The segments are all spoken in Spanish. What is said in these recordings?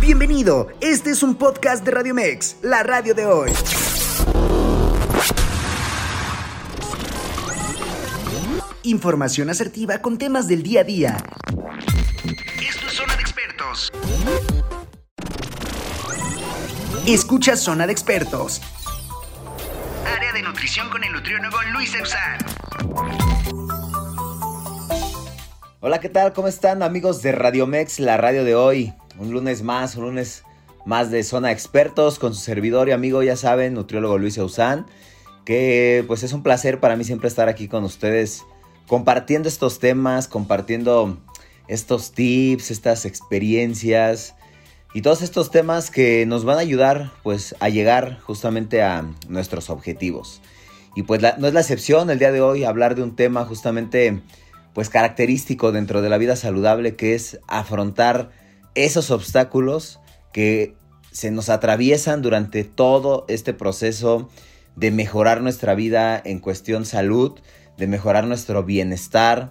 Bienvenido, este es un podcast de Radio Mex, la radio de hoy. Información asertiva con temas del día a día. Esto es Zona de Expertos. Escucha Zona de Expertos. Área de nutrición con el nutriólogo Luis Eusán. Hola, ¿qué tal? ¿Cómo están amigos de Radio Mex, la radio de hoy? Un lunes más, un lunes más de Zona Expertos con su servidor y amigo, ya saben, nutriólogo Luis Eusán. Que pues es un placer para mí siempre estar aquí con ustedes compartiendo estos temas, compartiendo estos tips, estas experiencias y todos estos temas que nos van a ayudar pues a llegar justamente a nuestros objetivos. Y pues no es la excepción el día de hoy hablar de un tema justamente pues característico dentro de la vida saludable que es afrontar esos obstáculos que se nos atraviesan durante todo este proceso de mejorar nuestra vida en cuestión salud, de mejorar nuestro bienestar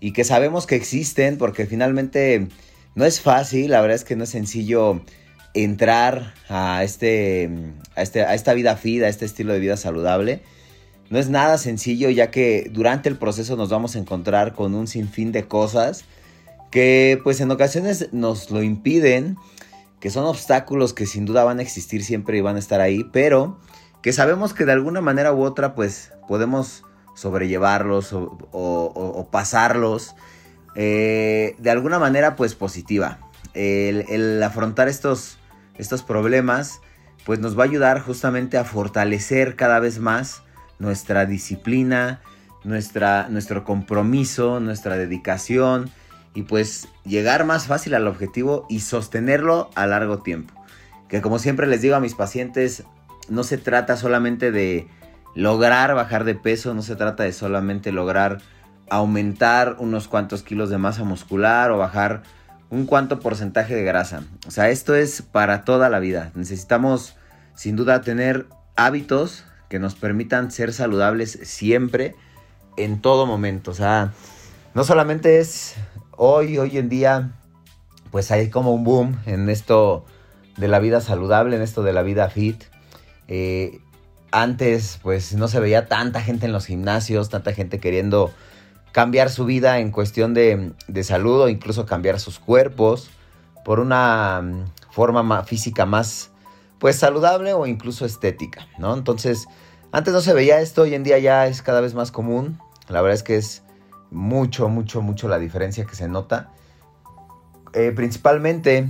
y que sabemos que existen porque finalmente no es fácil, la verdad es que no es sencillo entrar a, este, a, este, a esta vida fit, a este estilo de vida saludable. No es nada sencillo ya que durante el proceso nos vamos a encontrar con un sinfín de cosas que pues en ocasiones nos lo impiden, que son obstáculos que sin duda van a existir siempre y van a estar ahí, pero que sabemos que de alguna manera u otra pues podemos sobrellevarlos o, pasarlos eh, de alguna manera pues positiva. El, afrontar estos, estos problemas pues nos va a ayudar justamente a fortalecer cada vez más nuestra disciplina, nuestra, nuestro compromiso, nuestra dedicación y pues llegar más fácil al objetivo y sostenerlo a largo tiempo. Que como siempre les digo a mis pacientes, no se trata solamente de lograr bajar de peso, no se trata de solamente lograr aumentar unos cuantos kilos de masa muscular o bajar un cuanto porcentaje de grasa. O sea, esto es para toda la vida. Necesitamos sin duda tener hábitos que nos permitan ser saludables siempre, en todo momento. O sea, no solamente es hoy, hoy en día, pues hay como un boom en esto de la vida saludable, en esto de la vida fit. Eh, antes pues no se veía tanta gente en los gimnasios, tanta gente queriendo cambiar su vida en cuestión de, salud o incluso cambiar sus cuerpos por una mm, forma física más pues saludable o incluso estética, ¿no? Entonces, antes no se veía esto, hoy en día ya es cada vez más común. La verdad es que es mucho, mucho, mucho la diferencia que se nota. Eh, principalmente,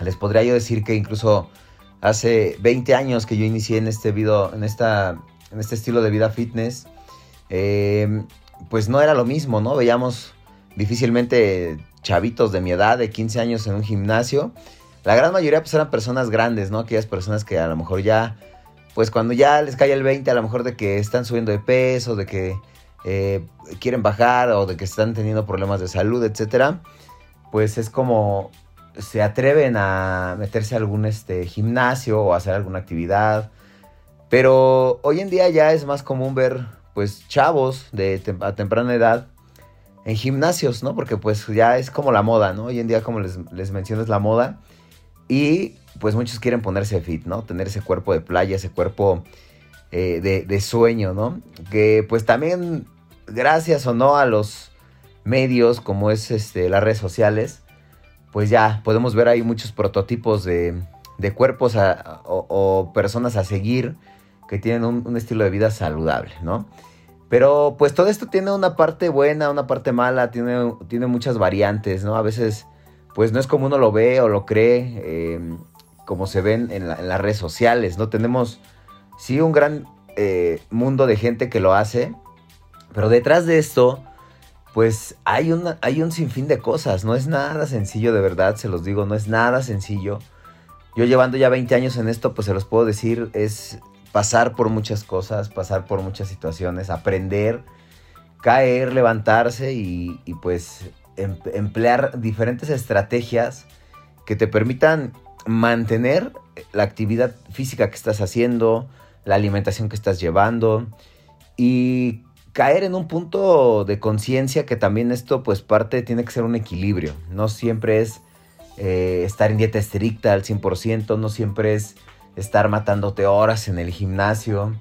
les podría yo decir que incluso hace 20 años que yo inicié en este video, en, esta, en este estilo de vida fitness, eh, pues no era lo mismo, ¿no? Veíamos difícilmente chavitos de mi edad, de 15 años en un gimnasio. La gran mayoría pues eran personas grandes, ¿no? Aquellas personas que a lo mejor ya, pues cuando ya les cae el 20, a lo mejor de que están subiendo de peso, de que eh, quieren bajar o de que están teniendo problemas de salud, etcétera, pues es como se atreven a meterse a algún este, gimnasio o hacer alguna actividad. Pero hoy en día ya es más común ver pues chavos de a temprana edad en gimnasios, ¿no? Porque pues ya es como la moda, ¿no? Hoy en día como les, les menciono es la moda. Y pues muchos quieren ponerse fit, ¿no? Tener ese cuerpo de playa, ese cuerpo eh, de, de, sueño, ¿no? Que pues también gracias o no a los medios como es este, las redes sociales, pues ya podemos ver ahí muchos prototipos de, cuerpos o, personas a seguir que tienen un, estilo de vida saludable, ¿no? Pero pues todo esto tiene una parte buena, una parte mala, tiene, tiene muchas variantes, ¿no? A veces pues no es como uno lo ve o lo cree, em, como se ven en, las redes sociales, ¿no? Tenemos sí un gran eh, mundo de gente que lo hace, pero detrás de esto pues hay, hay un sinfín de cosas. No es nada sencillo, de verdad, se los digo, no es nada sencillo. Yo llevando ya 20 años en esto, pues se los puedo decir, es pasar por muchas cosas, pasar por muchas situaciones, aprender, caer, levantarse y, pues emplear diferentes estrategias que te permitan mantener la actividad física que estás haciendo, la alimentación que estás llevando y caer en un punto de conciencia que también esto pues parte tiene que ser un equilibrio. No siempre es eh, estar en dieta estricta al 100%, no siempre es estar matándote horas en el gimnasio.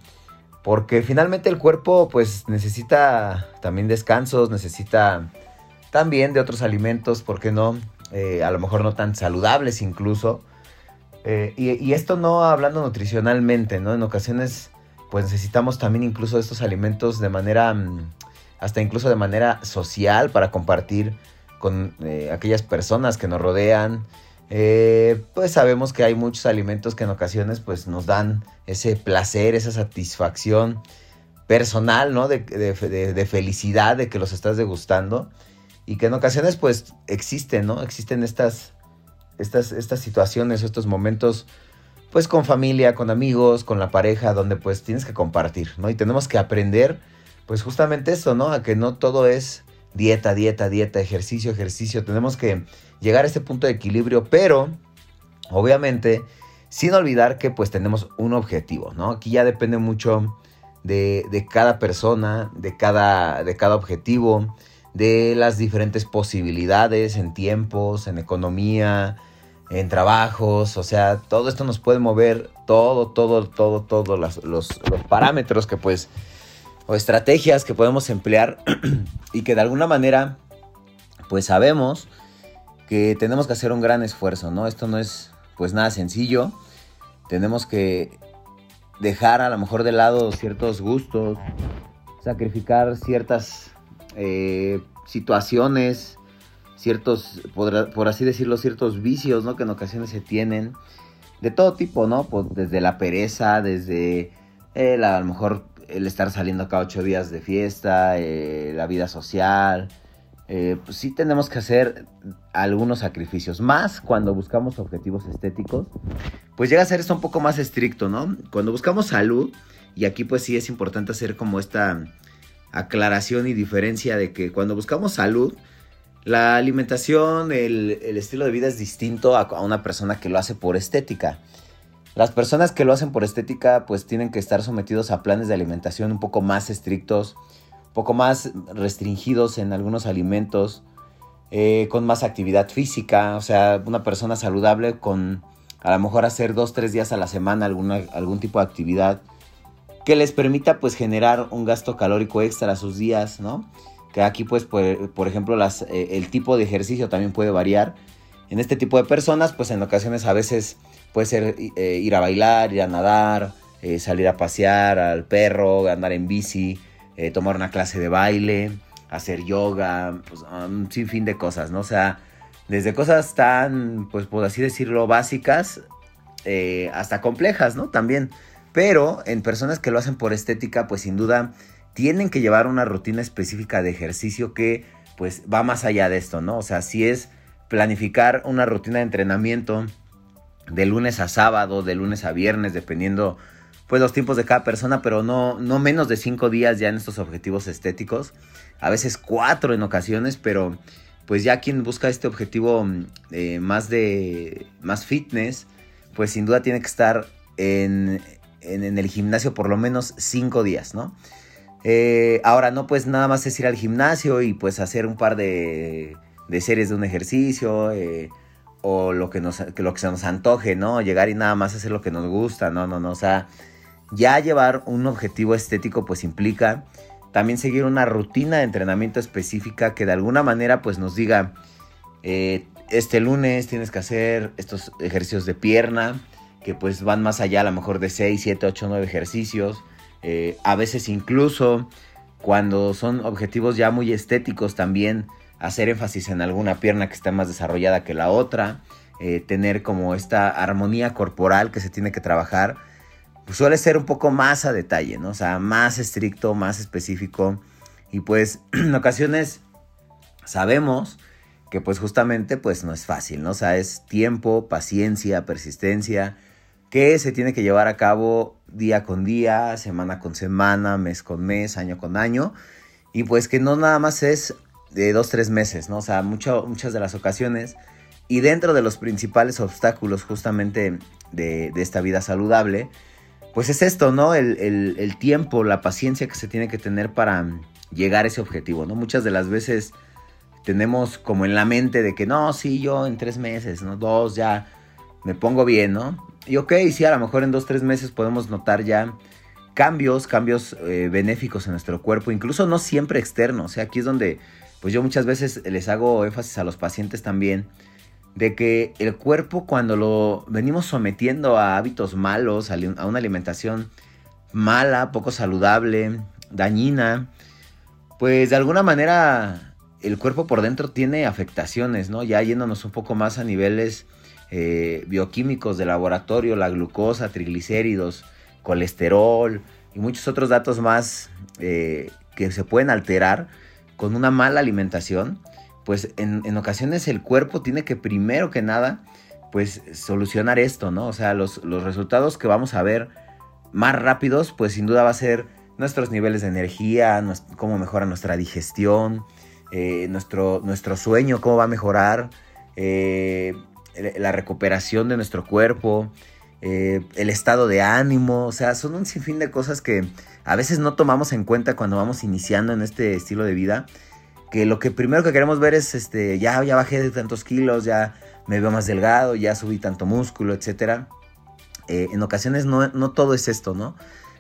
Porque finalmente el cuerpo pues necesita también descansos, necesita también de otros alimentos, ¿por qué no? Eh, a lo mejor no tan saludables incluso. Eh, y, esto no hablando nutricionalmente, ¿no? En ocasiones pues necesitamos también incluso estos alimentos de manera, mm, hasta incluso de manera social para compartir con eh, aquellas personas que nos rodean. Pues sabemos que hay muchos alimentos que en ocasiones pues nos dan ese placer, esa satisfacción personal, ¿no? De, de, felicidad de que los estás degustando y que en ocasiones pues existen, ¿no? Existen estas, estas, estas situaciones, estos momentos pues con familia, con amigos, con la pareja, donde pues tienes que compartir, ¿no? Y tenemos que aprender, pues justamente eso, ¿no? A que no todo es dieta, dieta, dieta, ejercicio, ejercicio. Tenemos que llegar a este punto de equilibrio, pero obviamente sin olvidar que pues tenemos un objetivo, ¿no? Aquí ya depende mucho de, de cada persona, de cada, de cada objetivo, de las diferentes posibilidades en tiempos, en economía, en trabajos, o sea, todo esto nos puede mover, todo, todo, todo, todos los, los, parámetros que pues, o estrategias que podemos emplear y que de alguna manera, pues sabemos que tenemos que hacer un gran esfuerzo, ¿no? Esto no es pues nada sencillo, tenemos que dejar a lo mejor de lado ciertos gustos, sacrificar ciertas eh, situaciones, ciertos, por, así decirlo, ciertos vicios, ¿no? Que en ocasiones se tienen, de todo tipo, ¿no? Pues desde la pereza, desde el, a lo mejor el estar saliendo cada ocho días de fiesta, eh, la vida social. Eh, pues sí tenemos que hacer algunos sacrificios, más cuando buscamos objetivos estéticos, pues llega a ser esto un poco más estricto, ¿no? Cuando buscamos salud, y aquí pues sí es importante hacer como esta aclaración y diferencia de que cuando buscamos salud, la alimentación, el, estilo de vida es distinto a, una persona que lo hace por estética. Las personas que lo hacen por estética pues tienen que estar sometidos a planes de alimentación un poco más estrictos, un poco más restringidos en algunos alimentos, eh, con más actividad física, o sea, una persona saludable con a lo mejor hacer dos, tres días a la semana alguna, algún tipo de actividad que les permita pues generar un gasto calórico extra a sus días, ¿no? que aquí pues por, ejemplo las, eh, el tipo de ejercicio también puede variar. En este tipo de personas pues en ocasiones a veces puede ser eh, ir a bailar, ir a nadar, eh, salir a pasear al perro, andar en bici, tomar una clase de baile, hacer yoga, pues un sinfín de cosas, ¿no? O sea, desde cosas tan, pues por así decirlo, básicas hasta complejas, ¿no? También. Pero en personas que lo hacen por estética, pues sin duda tienen que llevar una rutina específica de ejercicio que pues va más allá de esto, ¿no? O sea, si es planificar una rutina de entrenamiento de lunes a sábado, de lunes a viernes, dependiendo pues los tiempos de cada persona, pero no, no menos de cinco días ya en estos objetivos estéticos, a veces cuatro en ocasiones, pero pues ya quien busca este objetivo eh, más de más fitness, pues sin duda tiene que estar en, en, el gimnasio por lo menos cinco días, ¿no? Eh, ahora no pues nada más es ir al gimnasio y pues hacer un par de, de series de un ejercicio eh, o lo que, nos, lo que se nos antoje, ¿no? Llegar y nada más hacer lo que nos gusta, no, no, no, o sea, ya llevar un objetivo estético pues implica también seguir una rutina de entrenamiento específica que de alguna manera pues nos diga, eh, este lunes tienes que hacer estos ejercicios de pierna, que pues van más allá a lo mejor de 6, 7, 8, 9 ejercicios eh, a veces incluso cuando son objetivos ya muy estéticos también hacer énfasis en alguna pierna que está más desarrollada que la otra, eh, tener como esta armonía corporal que se tiene que trabajar, pues suele ser un poco más a detalle, ¿no? O sea, más estricto, más específico y pues en ocasiones sabemos que pues justamente pues no es fácil, ¿no? Es tiempo, paciencia, persistencia, que se tiene que llevar a cabo día con día, semana con semana, mes con mes, año con año. Y pues que no nada más es de dos, tres meses, ¿no? O sea, muchas de las ocasiones. Y dentro de los principales obstáculos justamente de, esta vida saludable, pues es esto, ¿no? El, el, tiempo, la paciencia que se tiene que tener para llegar a ese objetivo, ¿no? Muchas de las veces tenemos como en la mente de que no, sí, yo en tres meses, ¿no? Dos, ya me pongo bien, ¿no? Y ok, sí, a lo mejor en dos, tres meses podemos notar ya cambios, cambios eh, benéficos en nuestro cuerpo, incluso no siempre externos. O sea, aquí es donde, pues yo muchas veces les hago énfasis a los pacientes también, de que el cuerpo cuando lo venimos sometiendo a hábitos malos, a una alimentación mala, poco saludable, dañina, pues de alguna manera el cuerpo por dentro tiene afectaciones, ¿no? Ya yéndonos un poco más a niveles eh, bioquímicos de laboratorio, la glucosa, triglicéridos, colesterol y muchos otros datos más eh, que se pueden alterar con una mala alimentación, pues en, ocasiones el cuerpo tiene que primero que nada, pues solucionar esto, ¿no? O sea, los, resultados que vamos a ver más rápidos, pues sin duda va a ser nuestros niveles de energía, cómo mejora nuestra digestión, eh, nuestro, nuestro sueño, cómo va a mejorar, la recuperación de nuestro cuerpo, eh, el estado de ánimo, o sea, son un sinfín de cosas que a veces no tomamos en cuenta cuando vamos iniciando en este estilo de vida, que lo que primero que queremos ver es, este, ya, ya bajé de tantos kilos, ya me veo más delgado, ya subí tanto músculo, etc. Eh, en ocasiones no, no todo es esto, ¿no?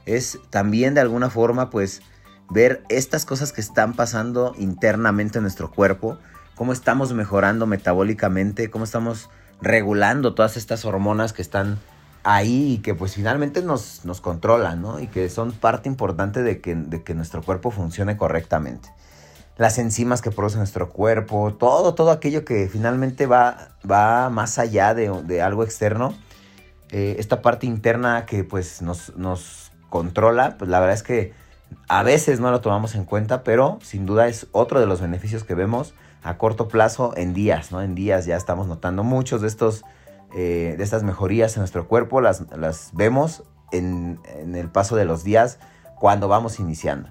Es también de alguna forma, pues, ver estas cosas que están pasando internamente en nuestro cuerpo, cómo estamos mejorando metabólicamente, cómo estamos regulando todas estas hormonas que están ahí y que pues finalmente nos, nos controlan, ¿no? Y que son parte importante de que, de que nuestro cuerpo funcione correctamente. Las enzimas que produce nuestro cuerpo, todo, todo aquello que finalmente va, va más allá de, de algo externo. Eh, esta parte interna que pues nos, nos controla, pues la verdad es que a veces no lo tomamos en cuenta, pero sin duda es otro de los beneficios que vemos a corto plazo en días, ¿no? En días ya estamos notando muchos de estos, eh, de estas mejorías en nuestro cuerpo, las, las vemos en, en, el paso de los días cuando vamos iniciando.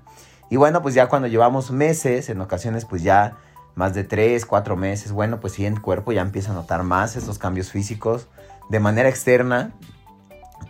Y bueno, pues ya cuando llevamos meses, en ocasiones pues ya más de 3, 4 meses, bueno, pues sí, el cuerpo ya empieza a notar más esos cambios físicos de manera externa,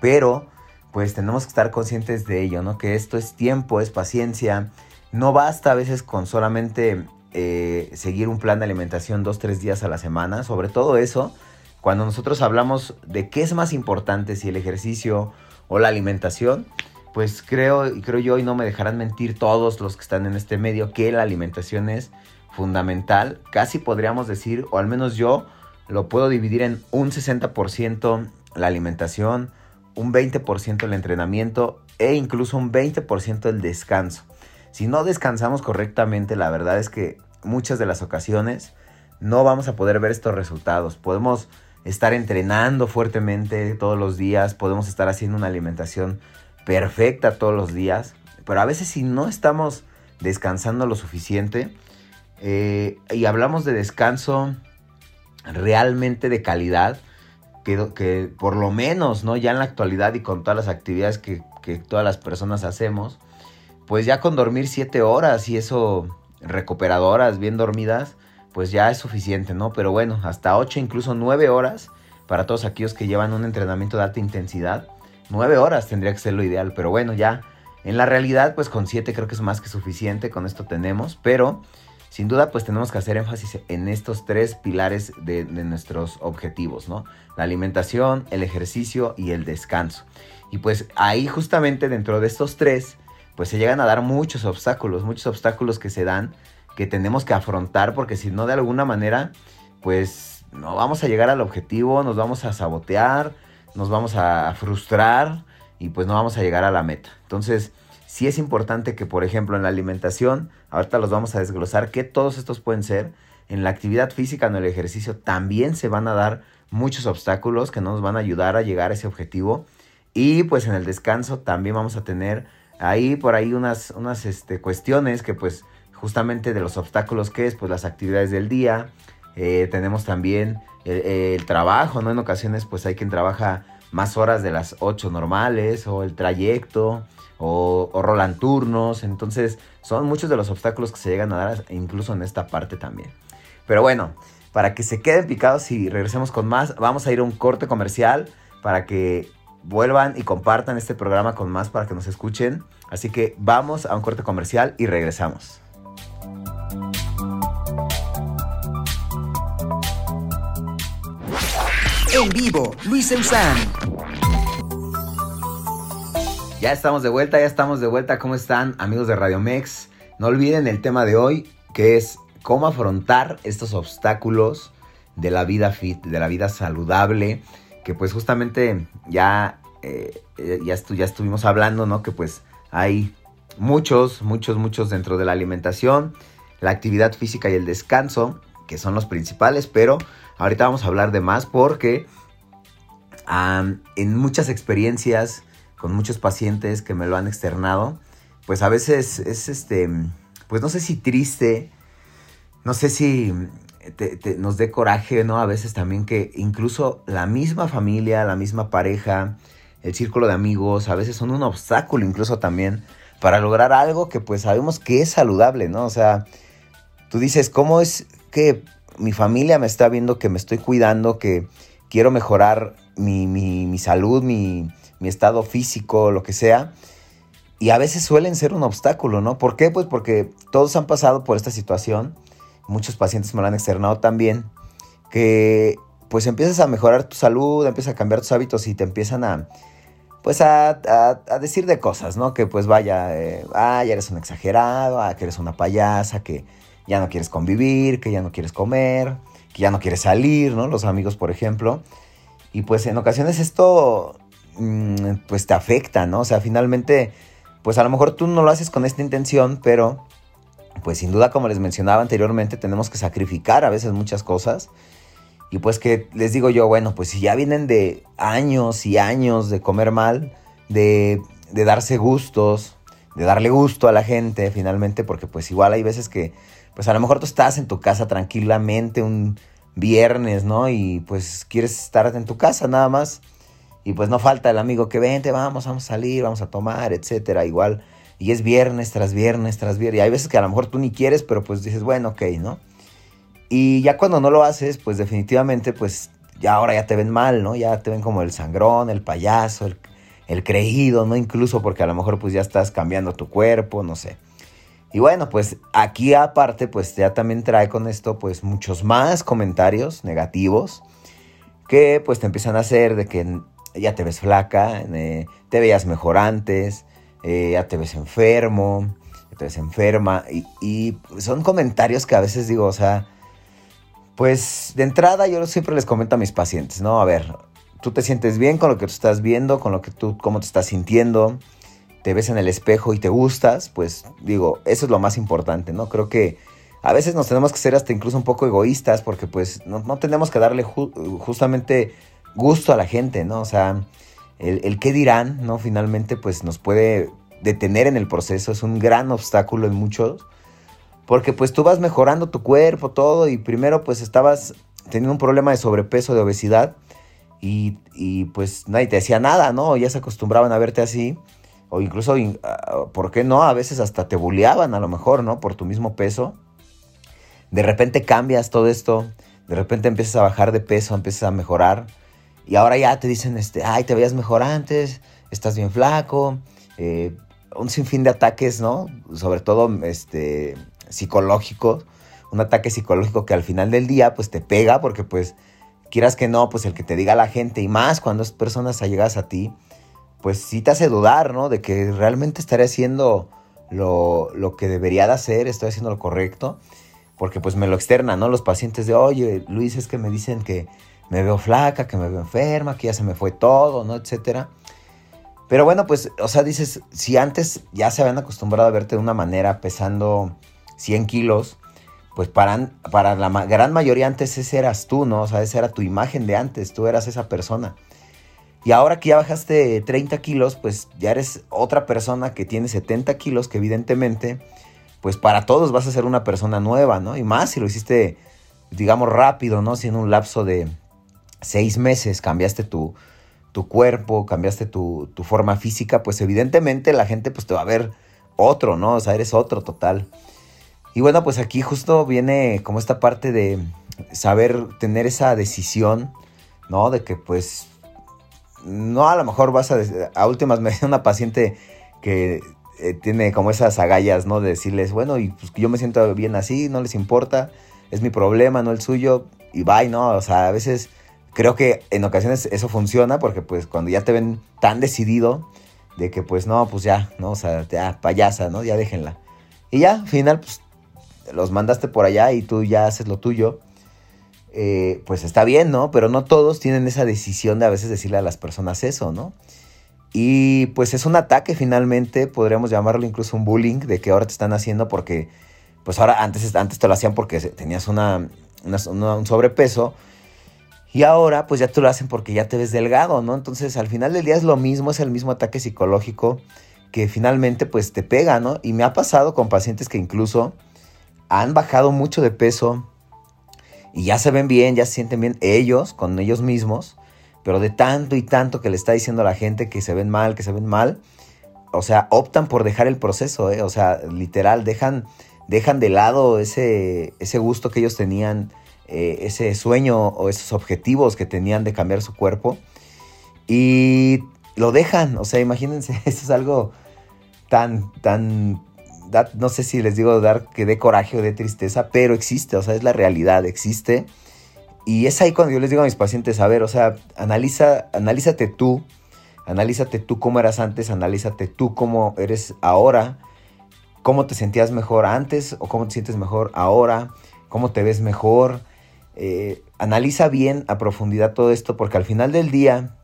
pero pues tenemos que estar conscientes de ello, ¿no? Que esto es tiempo, es paciencia, no basta a veces con solamente eh, seguir un plan de alimentación dos, tres días a la semana. Sobre todo eso, cuando nosotros hablamos de qué es más importante, si el ejercicio o la alimentación, pues creo, y creo yo, y no me dejarán mentir todos los que están en este medio, que la alimentación es fundamental. Casi podríamos decir, o al menos yo lo puedo dividir en un 60% la alimentación, un 20% el entrenamiento e incluso un 20% el descanso. Si no descansamos correctamente, la verdad es que muchas de las ocasiones no vamos a poder ver estos resultados. Podemos estar entrenando fuertemente todos los días, podemos estar haciendo una alimentación perfecta todos los días, pero a veces si no estamos descansando lo suficiente eh, y hablamos de descanso realmente de calidad, que, por lo menos, ¿no? Ya en la actualidad y con todas las actividades que todas las personas hacemos, pues ya con dormir 7 horas y eso recuperadoras, bien dormidas, pues ya es suficiente, ¿no? Pero bueno, hasta 8, incluso 9 horas para todos aquellos que llevan un entrenamiento de alta intensidad. 9 horas tendría que ser lo ideal, pero bueno, ya en la realidad, pues con 7 creo que es más que suficiente, con esto tenemos, pero sin duda pues tenemos que hacer énfasis en estos tres pilares de, de nuestros objetivos, ¿no? La alimentación, el ejercicio y el descanso. Y pues ahí justamente dentro de estos tres, pues se llegan a dar muchos obstáculos, muchos obstáculos que se dan, que tenemos que afrontar, porque si no de alguna manera, pues no vamos a llegar al objetivo, nos vamos a sabotear, nos vamos a frustrar y pues no vamos a llegar a la meta. Entonces, sí es importante que, por ejemplo, en la alimentación, ahorita los vamos a desglosar, que todos estos pueden ser. En la actividad física, en el ejercicio, también se van a dar muchos obstáculos que no nos van a ayudar a llegar a ese objetivo. Y pues en el descanso también vamos a tener Ahí por ahí unas, unas este, cuestiones que pues justamente de los obstáculos que es pues las actividades del día. Eh, tenemos también el, trabajo, ¿no? En ocasiones pues hay quien trabaja más horas de las 8 normales o el trayecto o, o rolan turnos. Entonces son muchos de los obstáculos que se llegan a dar incluso en esta parte también. Pero bueno, para que se queden picados y regresemos con más, vamos a ir a un corte comercial para que vuelvan y compartan este programa con más para que nos escuchen. Así que vamos a un corte comercial y regresamos. En vivo, Luis Eusán. Ya estamos de vuelta, ya estamos de vuelta. ¿Cómo están amigos de Radio Mex? No olviden el tema de hoy, que es cómo afrontar estos obstáculos de la vida fit, de la vida saludable, que pues justamente ya, eh, ya, ya estuvimos hablando, ¿no? Que pues hay muchos, muchos, muchos dentro de la alimentación, la actividad física y el descanso, que son los principales, pero ahorita vamos a hablar de más porque en muchas experiencias con muchos pacientes que me lo han externado, pues a veces es este, pues no sé si triste, no sé si nos dé coraje, ¿no? A veces también que incluso la misma familia, la misma pareja, el círculo de amigos, a veces son un obstáculo incluso también para lograr algo que pues sabemos que es saludable, ¿no? O sea, tú dices, ¿cómo es que mi familia me está viendo que me estoy cuidando, que quiero mejorar mi, mi salud, mi, mi estado físico, lo que sea? Y a veces suelen ser un obstáculo, ¿no? ¿Por qué? Pues porque todos han pasado por esta situación muchos pacientes me lo han externado también, que pues empiezas a mejorar tu salud, empiezas a cambiar tus hábitos y te empiezan a, pues a, decir de cosas, ¿no? Que pues vaya, eh, ah, ya eres un exagerado, ah, que eres una payasa, que ya no quieres convivir, que ya no quieres comer, que ya no quieres salir, ¿no? Los amigos, por ejemplo. Y pues en ocasiones esto, mm, pues te afecta, ¿no? O sea, finalmente, pues a lo mejor tú no lo haces con esta intención, pero pues sin duda, como les mencionaba anteriormente, tenemos que sacrificar a veces muchas cosas. Y pues que les digo yo, bueno, pues si ya vienen de años y años de comer mal, de, de darse gustos, de darle gusto a la gente finalmente, porque pues igual hay veces que, pues a lo mejor tú estás en tu casa tranquilamente un viernes, ¿no? Y pues quieres estar en tu casa nada más. Y pues no falta el amigo que vente, vamos, vamos a salir, vamos a tomar, etcétera. Igual y es viernes tras viernes tras viernes. Y hay veces que a lo mejor tú ni quieres, pero pues dices, bueno, ok, ¿no? Y ya cuando no lo haces, pues definitivamente, pues ya ahora ya te ven mal, ¿no? Ya te ven como el sangrón, el payaso, el, creído, ¿no? Incluso porque a lo mejor pues ya estás cambiando tu cuerpo, no sé. Y bueno, pues aquí aparte, pues ya también trae con esto pues muchos más comentarios negativos que pues te empiezan a hacer de que ya te ves flaca, eh, te veías mejor antes, eh, ya te ves enfermo, ya te ves enferma. Y, son comentarios que a veces digo, o sea, pues de entrada yo siempre les comento a mis pacientes, ¿no? A ver, tú te sientes bien con lo que tú estás viendo, con lo que tú, cómo te estás sintiendo, te ves en el espejo y te gustas, pues digo, eso es lo más importante, ¿no? Creo que a veces nos tenemos que ser hasta incluso un poco egoístas porque pues no, tenemos que darle justamente gusto a la gente, ¿no? O sea, el, qué dirán, ¿no? Finalmente, pues nos puede detener en el proceso, es un gran obstáculo en muchos, porque pues tú vas mejorando tu cuerpo, todo, y primero pues estabas teniendo un problema de sobrepeso, de obesidad, y, y pues nadie te decía nada, ¿no? Ya se acostumbraban a verte así, o incluso, ah, ¿por qué no? A veces hasta te bulleaban a lo mejor, ¿no? Por tu mismo peso. De repente cambias todo esto, de repente empiezas a bajar de peso, empiezas a mejorar y ahora ya te dicen, este, ay, te veías mejor antes, estás bien flaco, eh, un sinfín de ataques, ¿no? Sobre todo este, psicológicos, un ataque psicológico que al final del día pues te pega porque pues quieras que no, pues el que te diga la gente y más cuando es personas allegadas a ti, pues sí te hace dudar, ¿no? De que realmente estaré haciendo lo, lo, que debería de hacer, estoy haciendo lo correcto, porque pues me lo externan, ¿no? Los pacientes de, oye, Luis, es que me dicen que me veo flaca, que me veo enferma, que ya se me fue todo, ¿no? Etcétera. Pero bueno, pues, o sea, dices, si antes ya se habían acostumbrado a verte de una manera pesando 100 kilos, pues para, para la gran mayoría antes ese eras tú, ¿no? O sea, esa era tu imagen de antes, tú eras esa persona. Y ahora que ya bajaste 30 kilos, pues ya eres otra persona que tiene 70 kilos, que evidentemente, pues para todos vas a ser una persona nueva, ¿no? Y más si lo hiciste, digamos, rápido, ¿no? Si en un lapso de, seis meses cambiaste tu, tu cuerpo, cambiaste tu, tu, forma física, pues evidentemente la gente pues te va a ver otro, ¿no? O sea, eres otro total. Y bueno, pues aquí justo viene como esta parte de saber tener esa decisión, ¿no? De que pues no a lo mejor vas a, a últimas me una paciente que eh, tiene como esas agallas, ¿no? De decirles, bueno, y pues yo me siento bien así, no les importa, es mi problema, no el suyo, y bye, ¿no? O sea, a veces creo que en ocasiones eso funciona porque pues cuando ya te ven tan decidido de que pues no, pues ya, ¿no? O sea, ya payasa, ¿no? Ya déjenla. Y ya, al final, pues los mandaste por allá y tú ya haces lo tuyo. Eh, pues está bien, ¿no? Pero no todos tienen esa decisión de a veces decirle a las personas eso, ¿no? Y pues es un ataque finalmente, podríamos llamarlo incluso un bullying, de que ahora te están haciendo porque, pues ahora antes, antes te lo hacían porque tenías una, un sobrepeso. Y ahora pues ya te lo hacen porque ya te ves delgado, ¿no? Entonces al final del día es lo mismo, es el mismo ataque psicológico que finalmente pues te pega, ¿no? Y me ha pasado con pacientes que incluso han bajado mucho de peso y ya se ven bien, ya se sienten bien ellos con ellos mismos pero de tanto y tanto que le está diciendo a la gente que se ven mal, que se ven mal, o sea, optan por dejar el proceso, ¿eh? o sea, literal, dejan, dejan de lado ese, ese gusto que ellos tenían, eh, ese sueño o esos objetivos que tenían de cambiar su cuerpo y lo dejan, o sea, imagínense, eso es algo tan, tan, no sé si les digo dar que dé coraje o de tristeza, pero existe, o sea, es la realidad, existe y es ahí cuando yo les digo a mis pacientes, a ver, o sea, analiza, analízate tú, analízate tú cómo eras antes, analízate tú cómo eres ahora, cómo te sentías mejor antes o cómo te sientes mejor ahora, cómo te ves mejor. Eh, analiza bien a profundidad todo esto porque al final del día,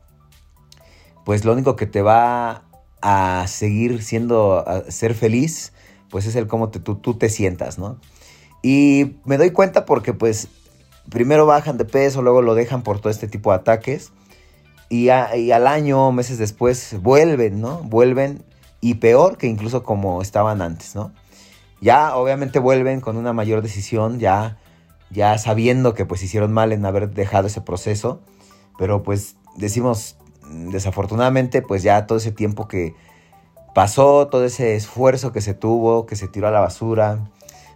pues lo único que te va a seguir siendo, a ser feliz, pues es el cómo tú, tú te sientas, ¿no? Y me doy cuenta porque pues primero bajan de peso, luego lo dejan por todo este tipo de ataques. Y, al año, meses después, vuelven, ¿no? Vuelven y peor que incluso como estaban antes, ¿no? Ya obviamente vuelven con una mayor decisión, ya, ya sabiendo que pues hicieron mal en haber dejado ese proceso, pero pues decimos, desafortunadamente, pues ya todo ese tiempo que pasó, todo ese esfuerzo que se tuvo, que se tiró a la basura,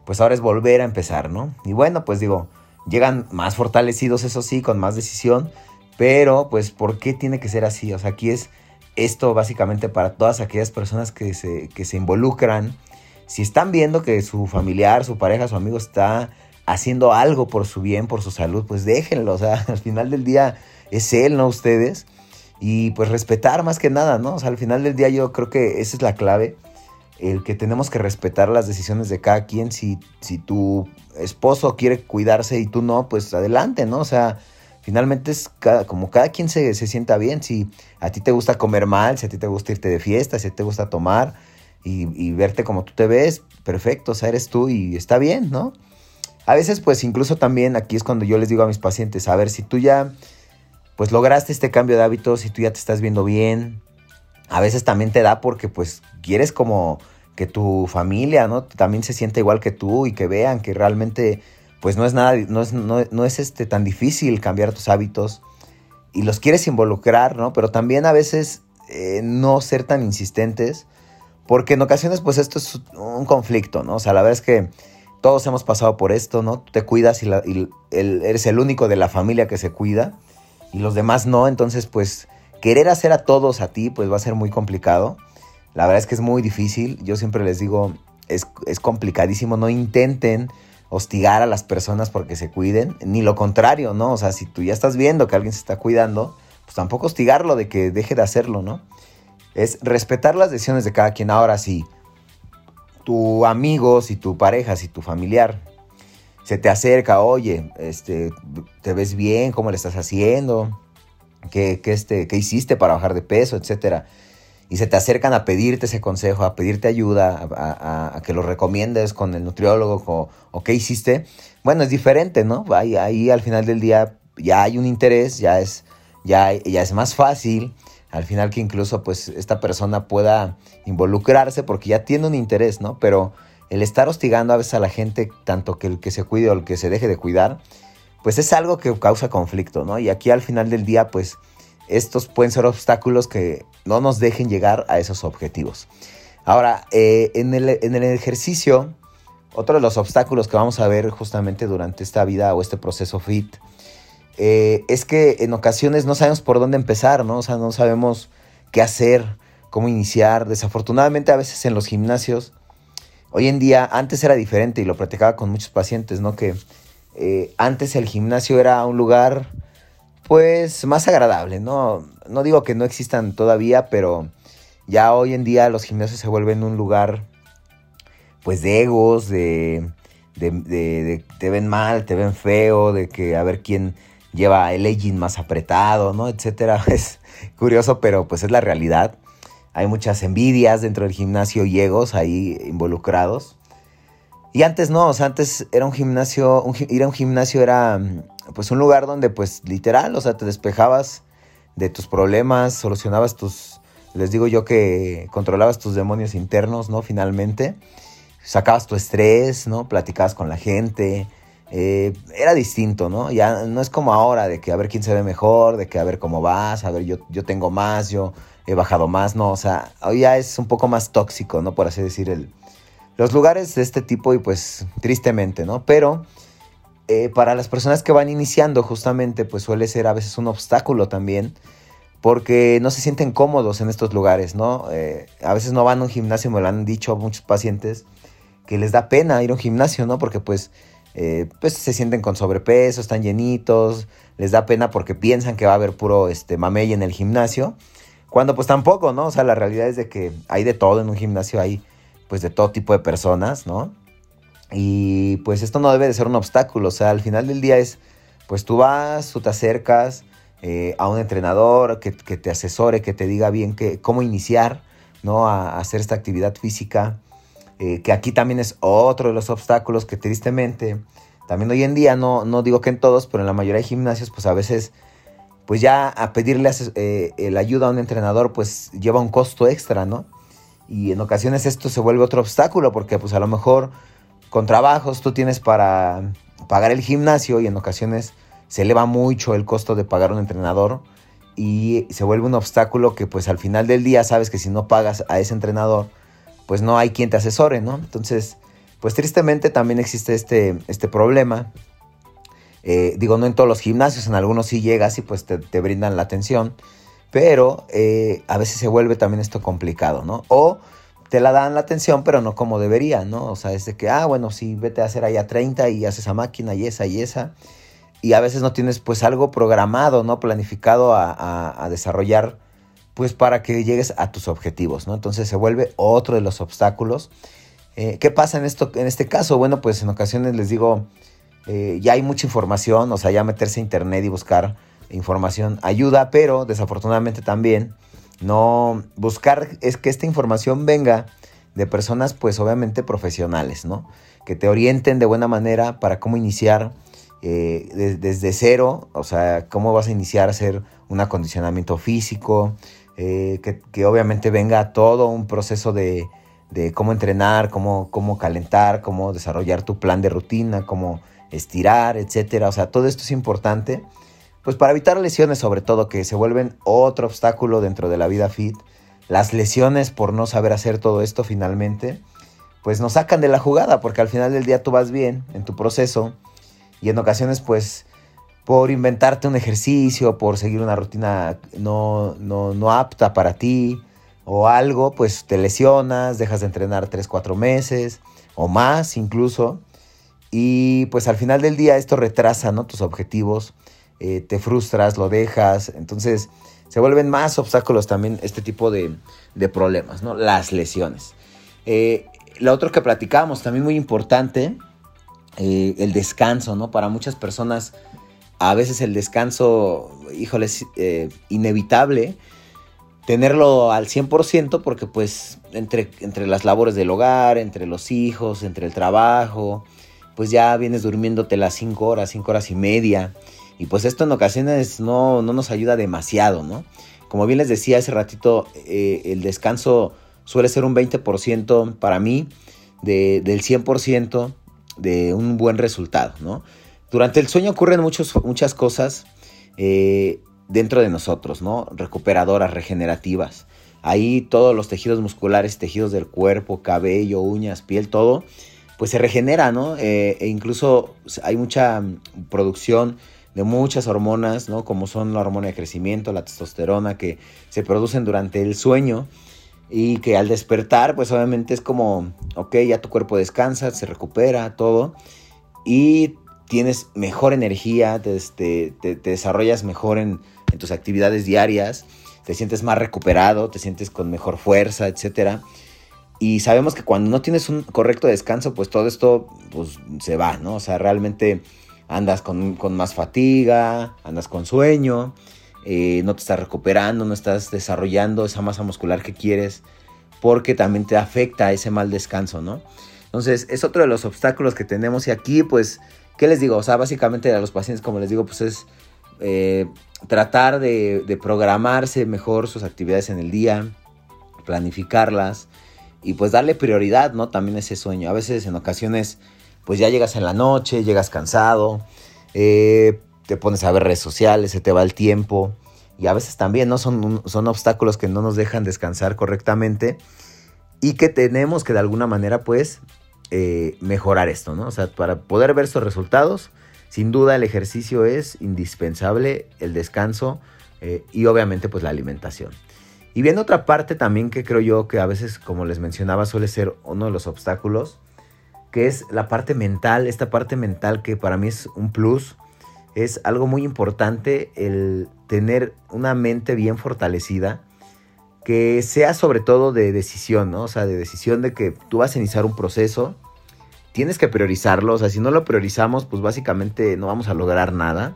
pues ahora es volver a empezar, ¿no? Y bueno, pues digo, Llegan más fortalecidos, eso sí, con más decisión, pero pues ¿por qué tiene que ser así? O sea, aquí es esto básicamente para todas aquellas personas que se, que se involucran. Si están viendo que su familiar, su pareja, su amigo está haciendo algo por su bien, por su salud, pues déjenlo. O sea, al final del día es él, no ustedes. Y pues respetar más que nada, ¿no? O sea, al final del día yo creo que esa es la clave el que tenemos que respetar las decisiones de cada quien. Si, si tu esposo quiere cuidarse y tú no, pues adelante, ¿no? O sea, finalmente es como cada quien se, sienta bien. Si a ti te gusta comer mal, si a ti te gusta irte de fiesta, si a ti te gusta tomar y, verte como tú te ves, perfecto, o sea, eres tú y está bien, ¿no? A veces, pues incluso también aquí es cuando yo les digo a mis pacientes, a ver, si tú ya, pues lograste este cambio de hábitos, si tú ya te estás viendo bien, a veces también te da porque pues quieres como que tu familia, ¿no? También se sienta igual que tú y que vean que realmente, pues no es nada, no es, no, es este, tan difícil cambiar tus hábitos y los quieres involucrar, ¿no? Pero también a veces eh, no ser tan insistentes, porque en ocasiones, pues esto es un conflicto, ¿no? O sea, la verdad es que todos hemos pasado por esto, ¿no? Tú te cuidas y, eres el único de la familia que se cuida y los demás no, entonces, pues querer hacer a todos a ti, pues va a ser muy complicado. La verdad es que es muy difícil. Yo siempre les digo, es, complicadísimo. No intenten hostigar a las personas porque se cuiden, ni lo contrario, ¿no? O sea, si tú ya estás viendo que alguien se está cuidando, pues tampoco hostigarlo de que deje de hacerlo, ¿no? Es respetar las decisiones de cada quien. Ahora, si tu amigo, si tu pareja, si tu familiar se te acerca, oye, este, te ves bien, cómo le estás haciendo, qué, qué, este, qué hiciste para bajar de peso, etcétera. Y se te acercan a pedirte ese consejo, a pedirte ayuda, a, que lo recomiendes con el nutriólogo o, qué hiciste, bueno, es diferente, ¿no? Ahí, ahí, al final del día ya hay un interés, ya es, ya, ya es más fácil, al final que incluso pues esta persona pueda involucrarse porque ya tiene un interés, ¿no? Pero el estar hostigando a veces a la gente, tanto que el que se cuide o el que se deje de cuidar, pues es algo que causa conflicto, ¿no? Y aquí al final del día, pues estos pueden ser obstáculos que no nos dejen llegar a esos objetivos. Ahora, eh, en, el, ejercicio, otro de los obstáculos que vamos a ver justamente durante esta vida o este proceso FIT eh, es que en ocasiones no sabemos por dónde empezar, ¿no? O sea, no sabemos qué hacer, cómo iniciar. Desafortunadamente a veces en los gimnasios, hoy en día, antes era diferente y lo platicaba con muchos pacientes, ¿no? Que eh, antes el gimnasio era un lugar, pues, más agradable, ¿no? No digo que no existan todavía, pero ya hoy en día los gimnasios se vuelven un lugar, pues, de egos, de, de, de, te ven mal, te ven feo, de que a ver quién lleva el legging más apretado, ¿no? Etcétera. Es curioso, pero pues es la realidad. Hay muchas envidias dentro del gimnasio y egos ahí involucrados. Y antes no, o sea, antes era un gimnasio, ir a un gimnasio era pues un lugar donde pues literal, o sea, te despejabas de tus problemas, solucionabas tus, les digo yo que controlabas tus demonios internos, ¿no? Finalmente, sacabas tu estrés, ¿no? Platicabas con la gente, eh, era distinto, ¿no? Ya no es como ahora de que a ver quién se ve mejor, de que a ver cómo vas, a ver yo, yo tengo más, yo he bajado más, no, o sea, hoy ya es un poco más tóxico, ¿no? Por así decir, el, los lugares de este tipo y pues tristemente, ¿no? Pero eh, para las personas que van iniciando justamente pues suele ser a veces un obstáculo también porque no se sienten cómodos en estos lugares, ¿no? Eh, a veces no van a un gimnasio, me lo han dicho muchos pacientes, que les da pena ir a un gimnasio, ¿no? Porque pues eh, pues se sienten con sobrepeso, están llenitos, les da pena porque piensan que va a haber puro este, mamey en el gimnasio, cuando pues tampoco, ¿no? O sea, la realidad es de que hay de todo en un gimnasio, hay pues de todo tipo de personas, ¿no? Y pues esto no debe de ser un obstáculo, o sea, al final del día es, pues tú vas, tú te acercas eh, a un entrenador que, te asesore, que te diga bien que, cómo iniciar, ¿no? a hacer esta actividad física. Eh, que aquí también es otro de los obstáculos que tristemente, también hoy en día, no, no digo que en todos, pero en la mayoría de gimnasios, pues a veces, pues ya a pedirle eh, la ayuda a un entrenador, pues lleva un costo extra, ¿no? Y en ocasiones esto se vuelve otro obstáculo, porque pues a lo mejor con trabajos tú tienes para pagar el gimnasio y en ocasiones se eleva mucho el costo de pagar un entrenador y se vuelve un obstáculo que pues al final del día sabes que si no pagas a ese entrenador, pues no hay quien te asesore, ¿no? Entonces, pues tristemente también existe este, este problema. Eh, digo, no en todos los gimnasios, en algunos sí llegas y pues te, brindan la atención, pero eh, a veces se vuelve también esto complicado, ¿no? O te la dan la atención, pero no como debería, ¿no? O sea, es de que, ah, bueno, sí, vete a hacer allá 30 y haces esa máquina y esa y esa. Y a veces no tienes pues algo programado, ¿no? Planificado a desarrollar pues para que llegues a tus objetivos, ¿no? Entonces se vuelve otro de los obstáculos. Eh, ¿Qué pasa en, esto, en este caso? Bueno, pues en ocasiones les digo, eh, ya hay mucha información, o sea, ya meterse a internet y buscar información ayuda, pero desafortunadamente también no buscar es que esta información venga de personas pues obviamente profesionales, ¿no? Que te orienten de buena manera para cómo iniciar eh, desde cero, o sea, cómo vas a iniciar a hacer un acondicionamiento físico, eh, que, obviamente venga todo un proceso de, cómo entrenar, cómo, cómo calentar, cómo desarrollar tu plan de rutina, cómo estirar, etcétera. O sea, todo esto es importante, pues para evitar lesiones sobre todo, que se vuelven otro obstáculo dentro de la vida fit. Las lesiones por no saber hacer todo esto finalmente, pues nos sacan de la jugada, porque al final del día tú vas bien en tu proceso y en ocasiones pues por inventarte un ejercicio, por seguir una rutina no, no, apta para ti o algo, pues te lesionas, dejas de entrenar 3, 4 meses o más incluso. Y pues al final del día esto retrasa ¿no? tus objetivos, eh, te frustras, lo dejas. Entonces se vuelven más obstáculos también este tipo de, problemas, ¿no? las lesiones. Eh, lo otro que platicábamos también muy importante, eh, el descanso, ¿no? Para muchas personas a veces el descanso, híjole, es eh, inevitable tenerlo al 100% porque pues entre, entre las labores del hogar, entre los hijos, entre el trabajo, pues ya vienes durmiéndote las 5 horas, 5 horas y media. Y pues esto en ocasiones no, nos ayuda demasiado, ¿no? Como bien les decía hace ratito, eh, el descanso suele ser un 20% para mí del 100% de un buen resultado, ¿no? Durante el sueño ocurren muchas cosas eh, dentro de nosotros, ¿no? Recuperadoras, regenerativas. Ahí todos los tejidos musculares, tejidos del cuerpo, cabello, uñas, piel, todo, pues se regenera, ¿no? Eh, e incluso hay mucha producción de muchas hormonas, ¿no? Como son la hormona de crecimiento, la testosterona, que se producen durante el sueño y que al despertar, pues obviamente es como, ok, ya tu cuerpo descansa, se recupera, todo, y tienes mejor energía, te, este, desarrollas mejor en, tus actividades diarias, te sientes más recuperado, te sientes con mejor fuerza, etc. Y sabemos que cuando no tienes un correcto descanso, pues todo esto pues, se va, ¿no? O sea, realmente andas con, más fatiga, andas con sueño, eh, no te estás recuperando, no estás desarrollando esa masa muscular que quieres, porque también te afecta ese mal descanso, ¿no? Entonces, es otro de los obstáculos que tenemos y aquí, pues, ¿qué les digo? O sea, básicamente a los pacientes, como les digo, pues es eh, tratar de, programarse mejor sus actividades en el día, planificarlas y pues darle prioridad, ¿no? También ese sueño. A veces en ocasiones pues ya llegas en la noche, llegas cansado, eh, te pones a ver redes sociales, se te va el tiempo. Y a veces también, ¿no? Son, son obstáculos que no nos dejan descansar correctamente y que tenemos que de alguna manera, pues, eh, mejorar esto, ¿no? O sea, para poder ver estos resultados, sin duda el ejercicio es indispensable, el descanso eh, y obviamente, pues, la alimentación. Y viendo otra parte también que creo yo que a veces, como les mencionaba, suele ser uno de los obstáculos, que es la parte mental, esta parte mental que para mí es un plus, es algo muy importante el tener una mente bien fortalecida, que sea sobre todo de decisión, ¿no? O sea, de decisión de que tú vas a iniciar un proceso, tienes que priorizarlo, o sea, si no lo priorizamos, pues básicamente no vamos a lograr nada.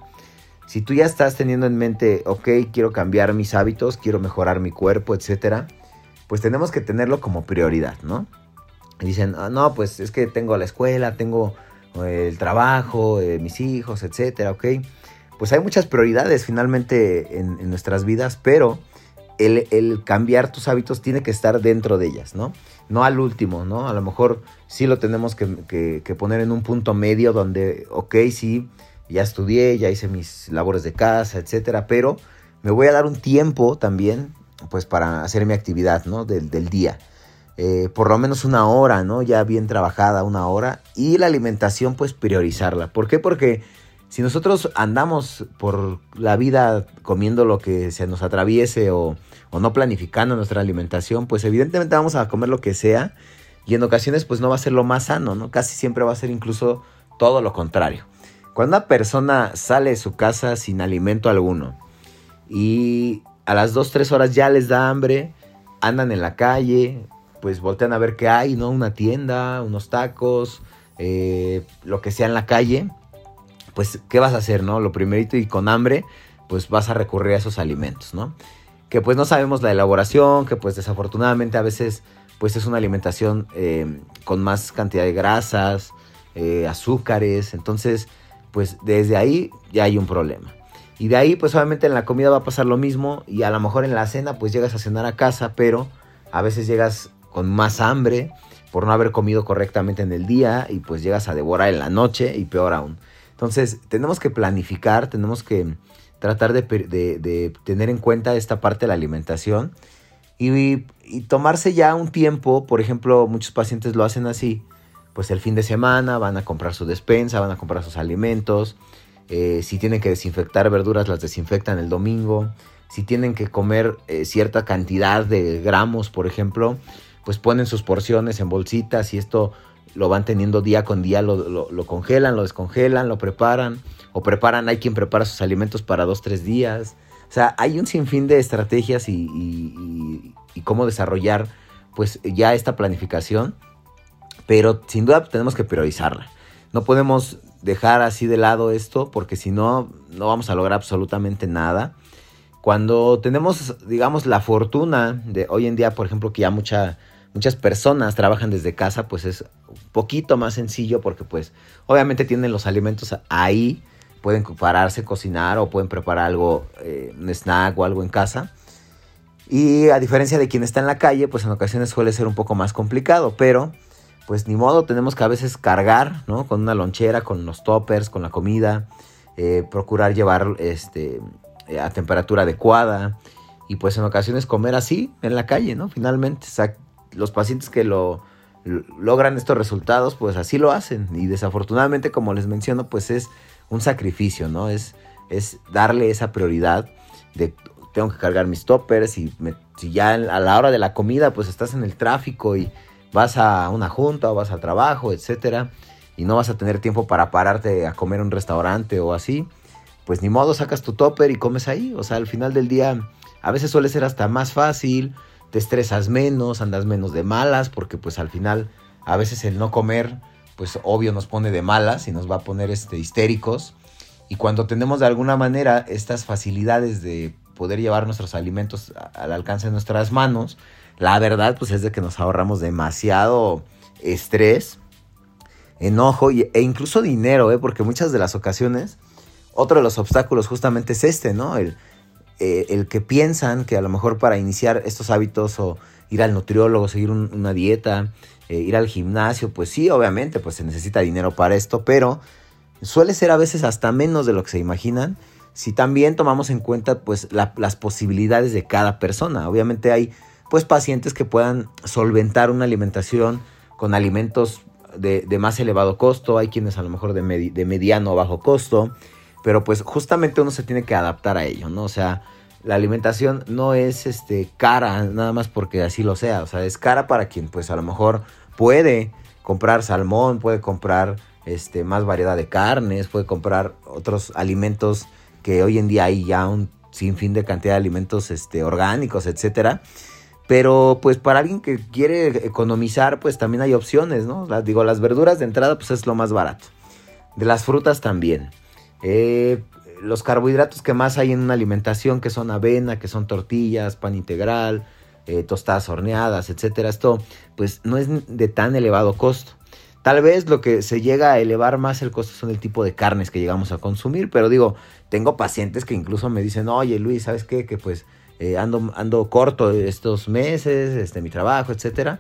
Si tú ya estás teniendo en mente, ok, quiero cambiar mis hábitos, quiero mejorar mi cuerpo, etcétera, pues tenemos que tenerlo como prioridad, ¿no? dicen, ah, no, pues es que tengo la escuela, tengo eh, el trabajo, eh, mis hijos, etcétera, ¿ok? Pues hay muchas prioridades finalmente en, nuestras vidas, pero el, cambiar tus hábitos tiene que estar dentro de ellas, ¿no? No al último, ¿no? A lo mejor sí lo tenemos que, poner en un punto medio donde, ok, sí, ya estudié, ya hice mis labores de casa, etcétera, pero me voy a dar un tiempo también, pues para hacer mi actividad, ¿no? Del, del día. Eh, por lo menos una hora, ¿no? Ya bien trabajada, una hora. Y la alimentación, pues priorizarla. ¿Por qué? Porque si nosotros andamos por la vida comiendo lo que se nos atraviese o, no planificando nuestra alimentación, pues evidentemente vamos a comer lo que sea. Y en ocasiones, pues no va a ser lo más sano, ¿no? Casi siempre va a ser incluso todo lo contrario. Cuando una persona sale de su casa sin alimento alguno y a las 2, 3 horas ya les da hambre, andan en la calle, pues voltean a ver qué hay, ¿no? Una tienda, unos tacos, eh, lo que sea en la calle, pues ¿qué vas a hacer, no? Lo primerito y con hambre, pues vas a recurrir a esos alimentos, ¿no? Que pues no sabemos la elaboración, que pues desafortunadamente a veces pues es una alimentación eh, con más cantidad de grasas, eh, azúcares, entonces pues desde ahí ya hay un problema. Y de ahí pues obviamente en la comida va a pasar lo mismo y a lo mejor en la cena pues llegas a cenar a casa, pero a veces llegas con más hambre por no haber comido correctamente en el día y pues llegas a devorar en la noche y peor aún. Entonces tenemos que planificar, tenemos que tratar de, tener en cuenta esta parte de la alimentación y, tomarse ya un tiempo, por ejemplo, muchos pacientes lo hacen así, pues el fin de semana van a comprar su despensa, van a comprar sus alimentos, eh, si tienen que desinfectar verduras las desinfectan el domingo, si tienen que comer eh, cierta cantidad de gramos, por ejemplo, pues ponen sus porciones en bolsitas y esto lo van teniendo día con día, lo, congelan, lo descongelan, lo preparan, o preparan, hay quien prepara sus alimentos para dos, tres días. O sea, hay un sinfín de estrategias y, cómo desarrollar pues ya esta planificación, pero sin duda tenemos que priorizarla. No podemos dejar así de lado esto porque si no, no vamos a lograr absolutamente nada. Cuando tenemos, digamos, la fortuna de hoy en día, por ejemplo, que ya mucha muchas personas trabajan desde casa, pues es poquito más sencillo porque pues obviamente tienen los alimentos ahí, pueden pararse, cocinar o pueden preparar algo, eh, un snack o algo en casa. Y a diferencia de quien está en la calle, pues en ocasiones suele ser un poco más complicado, pero pues ni modo, tenemos que a veces cargar, ¿no? Con una lonchera, con los toppers, con la comida, eh, procurar llevar este, a temperatura adecuada y pues en ocasiones comer así en la calle, ¿no? Finalmente, los pacientes que lo logran estos resultados, pues así lo hacen. Y desafortunadamente, como les menciono, pues es un sacrificio, ¿no? Es es darle esa prioridad de tengo que cargar mis toppers y si ya a la hora de la comida pues estás en el tráfico y vas a una junta o vas a trabajo, etcétera, y no vas a tener tiempo para pararte a comer en un restaurante o así, pues ni modo, sacas tu topper y comes ahí. O sea, al final del día a veces suele ser hasta más fácil, te estresas menos, andas menos de malas, porque pues al final a veces el no comer, pues obvio nos pone de malas y nos va a poner este, histéricos. Y cuando tenemos de alguna manera estas facilidades de poder llevar nuestros alimentos al alcance de nuestras manos, la verdad pues es de que nos ahorramos demasiado estrés, enojo e incluso dinero, ¿eh? porque muchas de las ocasiones otro de los obstáculos justamente es este, ¿no? El, eh, el que piensan que a lo mejor para iniciar estos hábitos o ir al nutriólogo, seguir una dieta, eh, ir al gimnasio, pues sí, obviamente, pues se necesita dinero para esto, pero suele ser a veces hasta menos de lo que se imaginan si también tomamos en cuenta pues las posibilidades de cada persona. Obviamente hay pues pacientes que puedan solventar una alimentación con alimentos de, más elevado costo, hay quienes a lo mejor de, de mediano o bajo costo, pero pues justamente uno se tiene que adaptar a ello, ¿no? O sea, la alimentación no es este cara nada más porque así lo sea, o sea, es cara para quien pues a lo mejor puede comprar salmón, puede comprar este más variedad de carnes, puede comprar otros alimentos que hoy en día hay ya un sinfín de cantidad de alimentos este orgánicos, etcétera. Pero pues para alguien que quiere economizar, pues también hay opciones, ¿no? digo, las verduras de entrada pues es lo más barato. De las frutas también. Eh, los carbohidratos que más hay en una alimentación, que son avena, que son tortillas, pan integral, eh, tostadas horneadas, etcétera. Esto, pues, no es de tan elevado costo. Tal vez lo que se llega a elevar más el costo son el tipo de carnes que llegamos a consumir, pero digo, tengo pacientes que incluso me dicen, oye Luis, ¿sabes qué? Que pues eh, ando, ando corto estos meses, este, mi trabajo, etcétera.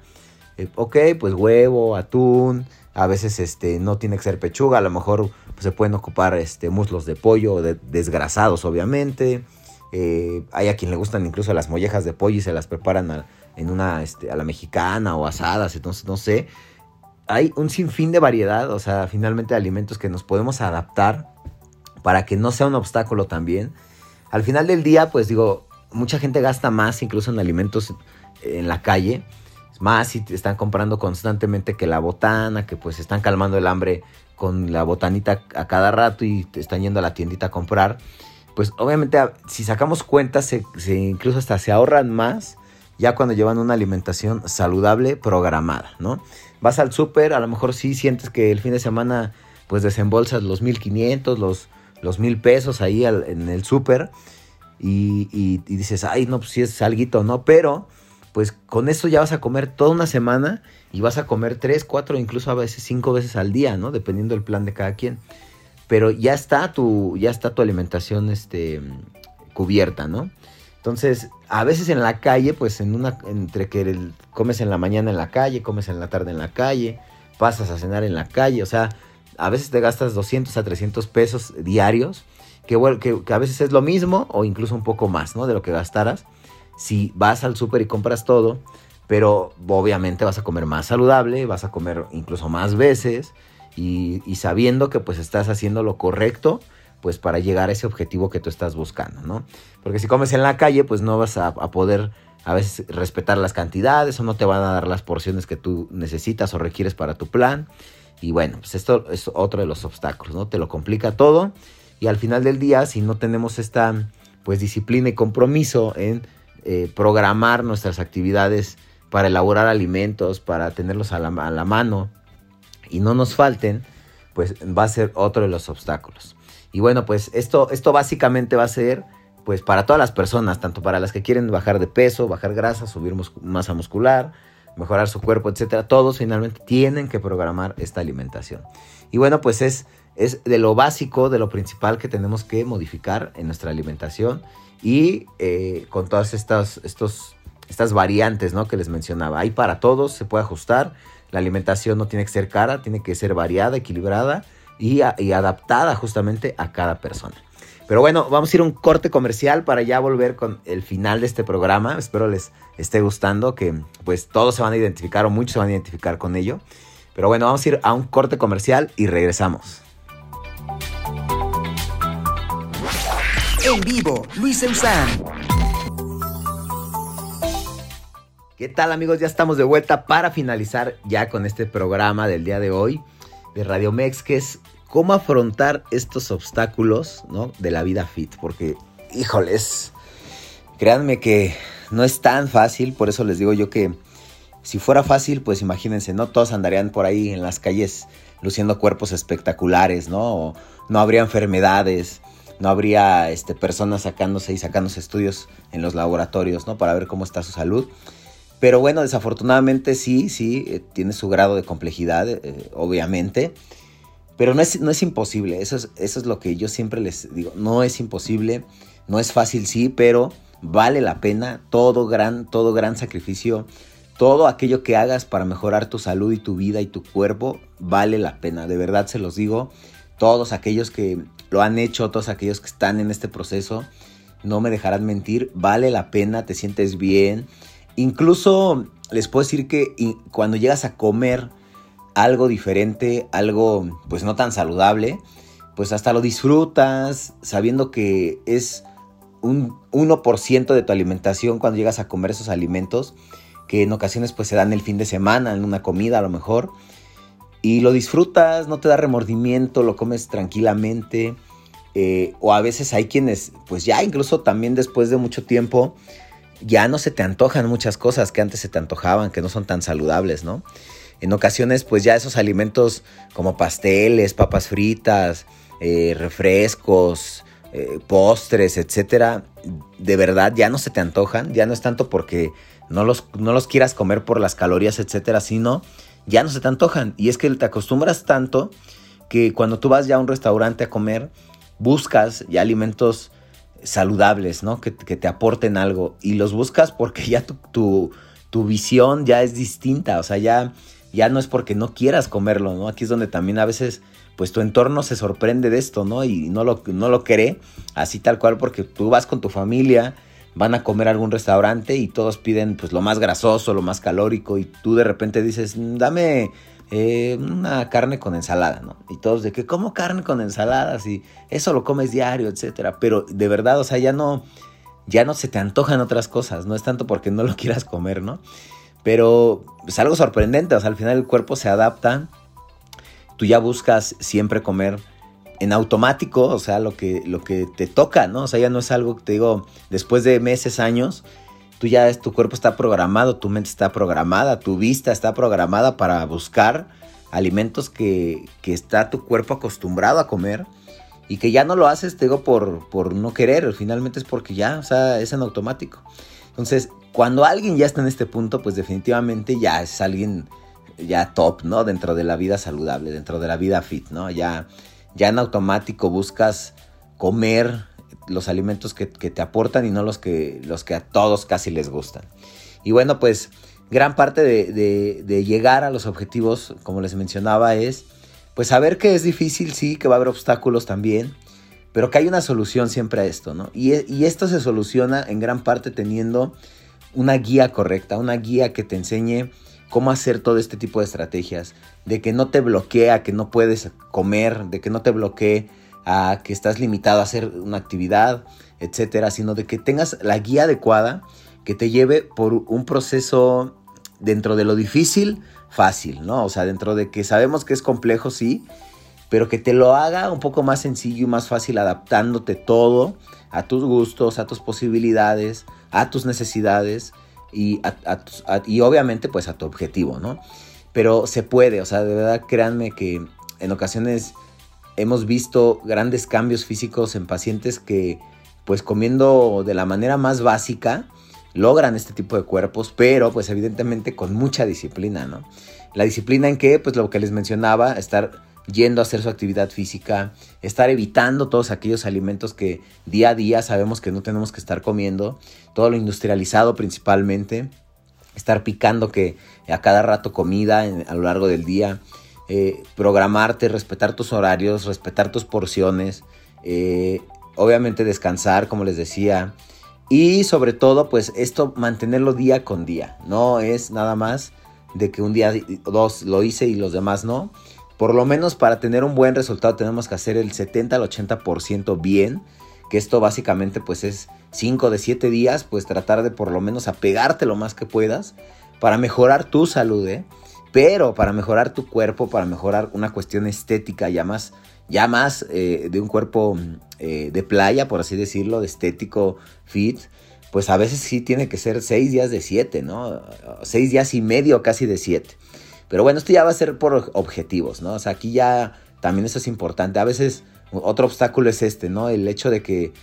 ok, pues huevo, atún, a veces este, no tiene que ser pechuga, a lo mejor pues, se pueden ocupar este, muslos de pollo desgrasados, obviamente. Eh, hay a quien le gustan incluso las mollejas de pollo y se las preparan a, en una, este, a la mexicana o asadas, entonces no sé. Hay un sinfín de variedad, o sea, finalmente de alimentos que nos podemos adaptar para que no sea un obstáculo también. Al final del día, pues digo, mucha gente gasta más incluso en alimentos en la calle más si te están comprando constantemente que la botana, que pues están calmando el hambre con la botanita a cada rato y te están yendo a la tiendita a comprar. Pues obviamente si sacamos cuentas, se, incluso hasta se ahorran más ya cuando llevan una alimentación saludable programada, ¿no? Vas al súper, a lo mejor sí sientes que el fin de semana pues desembolsas los 1500, los, los mil pesos ahí en el súper y, y, dices, ay, no, pues sí es alguito, ¿no? Pero pues con eso ya vas a comer toda una semana y vas a comer tres, cuatro, incluso a veces cinco veces al día, ¿no? Dependiendo del plan de cada quien. Pero ya está tu, ya está tu alimentación este, cubierta, ¿no? Entonces, a veces en la calle, pues en una, entre que comes en la mañana en la calle, comes en la tarde en la calle, pasas a cenar en la calle, o sea, a veces te gastas 200 a 300 pesos diarios, que, que, que a veces es lo mismo o incluso un poco más, ¿no? De lo que gastaras si vas al súper y compras todo, pero obviamente vas a comer más saludable, vas a comer incluso más veces y, sabiendo que pues estás haciendo lo correcto pues para llegar a ese objetivo que tú estás buscando, ¿no? Porque si comes en la calle pues no vas a, poder a veces respetar las cantidades o no te van a dar las porciones que tú necesitas o requieres para tu plan. Y bueno, pues esto es otro de los obstáculos, ¿no? Te lo complica todo y al final del día si no tenemos esta pues disciplina y compromiso en eh, programar nuestras actividades para elaborar alimentos, para tenerlos a la, mano y no nos falten, pues va a ser otro de los obstáculos. Y bueno, pues esto, esto básicamente va a ser pues para todas las personas, tanto para las que quieren bajar de peso, bajar grasa, subir masa muscular, mejorar su cuerpo, etcétera, todos finalmente tienen que programar esta alimentación. Y bueno, pues es, es de lo básico, de lo principal que tenemos que modificar en nuestra alimentación y eh, con todas estas, estos, estas variantes ¿no? que les mencionaba. Hay para todos, se puede ajustar. La alimentación no tiene que ser cara, tiene que ser variada, equilibrada y, y adaptada justamente a cada persona. Pero bueno, vamos a ir a un corte comercial para ya volver con el final de este programa. Espero les esté gustando, que pues todos se van a identificar o muchos se van a identificar con ello. Pero bueno, vamos a ir a un corte comercial y regresamos. En vivo, Luis Eusán. ¿Qué tal amigos? Ya estamos de vuelta para finalizar ya con este programa del día de hoy de Radio Mex, que es cómo afrontar estos obstáculos ¿no? de la vida fit. Porque, híjoles, créanme que no es tan fácil, por eso les digo yo que si fuera fácil, pues imagínense, no todos andarían por ahí en las calles luciendo cuerpos espectaculares, ¿no? no habría enfermedades, no habría este, personas sacándose y sacándose estudios en los laboratorios, ¿no? Para ver cómo está su salud. Pero bueno, desafortunadamente sí, sí, eh, tiene su grado de complejidad, eh, obviamente. Pero no es, no es imposible, eso es, eso es lo que yo siempre les digo, no es imposible, no es fácil, sí, pero vale la pena todo gran, todo gran sacrificio, todo aquello que hagas para mejorar tu salud y tu vida y tu cuerpo, vale la pena, de verdad se los digo, todos aquellos que lo han hecho, todos aquellos que están en este proceso, no me dejarán mentir, vale la pena, te sientes bien, incluso les puedo decir que cuando llegas a comer, algo diferente, algo pues no tan saludable, pues hasta lo disfrutas sabiendo que es un 1% de tu alimentación cuando llegas a comer esos alimentos que en ocasiones pues se dan el fin de semana, en una comida a lo mejor. Y lo disfrutas, no te da remordimiento, lo comes tranquilamente. Eh, o a veces hay quienes, pues ya incluso también después de mucho tiempo, ya no se te antojan muchas cosas que antes se te antojaban, que no son tan saludables, ¿no? En ocasiones, pues ya esos alimentos como pasteles, papas fritas, eh, refrescos, eh, postres, etcétera, de verdad ya no se te antojan. Ya no es tanto porque no los, no los quieras comer por las calorías, etcétera, sino ya no se te antojan. Y es que te acostumbras tanto que cuando tú vas ya a un restaurante a comer, buscas ya alimentos saludables, ¿no? Que, te aporten algo. Y los buscas porque ya tu, tu, tu visión ya es distinta. O sea, ya ya no es porque no quieras comerlo, ¿no? Aquí es donde también a veces, pues tu entorno se sorprende de esto, ¿no? Y no lo, no lo cree así tal cual porque tú vas con tu familia, van a comer a algún restaurante y todos piden pues lo más grasoso, lo más calórico y tú de repente dices, mm, dame eh, una carne con ensalada, ¿no? Y todos de que, ¿cómo carne con ensalada? Si eso lo comes diario, etcétera. Pero de verdad, o sea, ya no, ya no se te antojan otras cosas, no es tanto porque no lo quieras comer, ¿no? Pero es algo sorprendente, o sea, al final el cuerpo se adapta, tú ya buscas siempre comer en automático, o sea, lo que, lo que te toca, ¿no? O sea, ya no es algo que te digo, después de meses, años, tú ya, tu cuerpo está programado, tu mente está programada, tu vista está programada para buscar alimentos que, que está tu cuerpo acostumbrado a comer y que ya no lo haces, te digo, por, por no querer, finalmente es porque ya, o sea, es en automático. Entonces, cuando alguien ya está en este punto, pues definitivamente ya es alguien ya top, ¿no? Dentro de la vida saludable, dentro de la vida fit, ¿no? Ya, ya en automático buscas comer los alimentos que, te aportan y no los que, los que a todos casi les gustan. Y bueno, pues gran parte de, llegar a los objetivos, como les mencionaba, es pues saber que es difícil, sí, que va a haber obstáculos también, pero que hay una solución siempre a esto, ¿no? Y esto se soluciona en gran parte teniendo una guía correcta, una guía que te enseñe cómo hacer todo este tipo de estrategias, de que no te bloquee a que no puedes comer, de que no te bloquee a que estás limitado a hacer una actividad, etcétera, sino de que tengas la guía adecuada que te lleve por un proceso dentro de lo difícil, fácil, ¿no? O sea, dentro de que sabemos que es complejo, sí, pero que te lo haga un poco más sencillo y más fácil adaptándote todo a tus gustos, a tus posibilidades, a tus necesidades y, obviamente pues a tu objetivo, ¿no? Pero se puede, o sea, de verdad créanme que en ocasiones hemos visto grandes cambios físicos en pacientes que pues comiendo de la manera más básica logran este tipo de cuerpos, pero pues evidentemente con mucha disciplina, ¿no? La disciplina en que, pues lo que les mencionaba, estar yendo a hacer su actividad física, estar evitando todos aquellos alimentos que día a día sabemos que no tenemos que estar comiendo, todo lo industrializado principalmente, estar picando que a cada rato comida a lo largo del día, eh, programarte, respetar tus horarios, respetar tus porciones, eh, obviamente descansar, como les decía, y sobre todo, pues esto mantenerlo día con día, no es nada más de que un día dos lo hice y los demás no, por lo menos para tener un buen resultado tenemos que hacer el 70 al 80% bien, que esto básicamente pues es 5 de 7 días, pues tratar de por lo menos apegarte lo más que puedas para mejorar tu salud, ¿eh? Pero para mejorar tu cuerpo, para mejorar una cuestión estética ya más, ya más eh, de un cuerpo eh, de playa, por así decirlo, de estético fit, pues a veces sí tiene que ser 6 días de 7, ¿no? 6 días y medio casi de 7. Pero bueno, esto ya va a ser por objetivos, ¿no? O sea, aquí ya también eso es importante. A veces otro obstáculo es este, ¿no? El hecho de que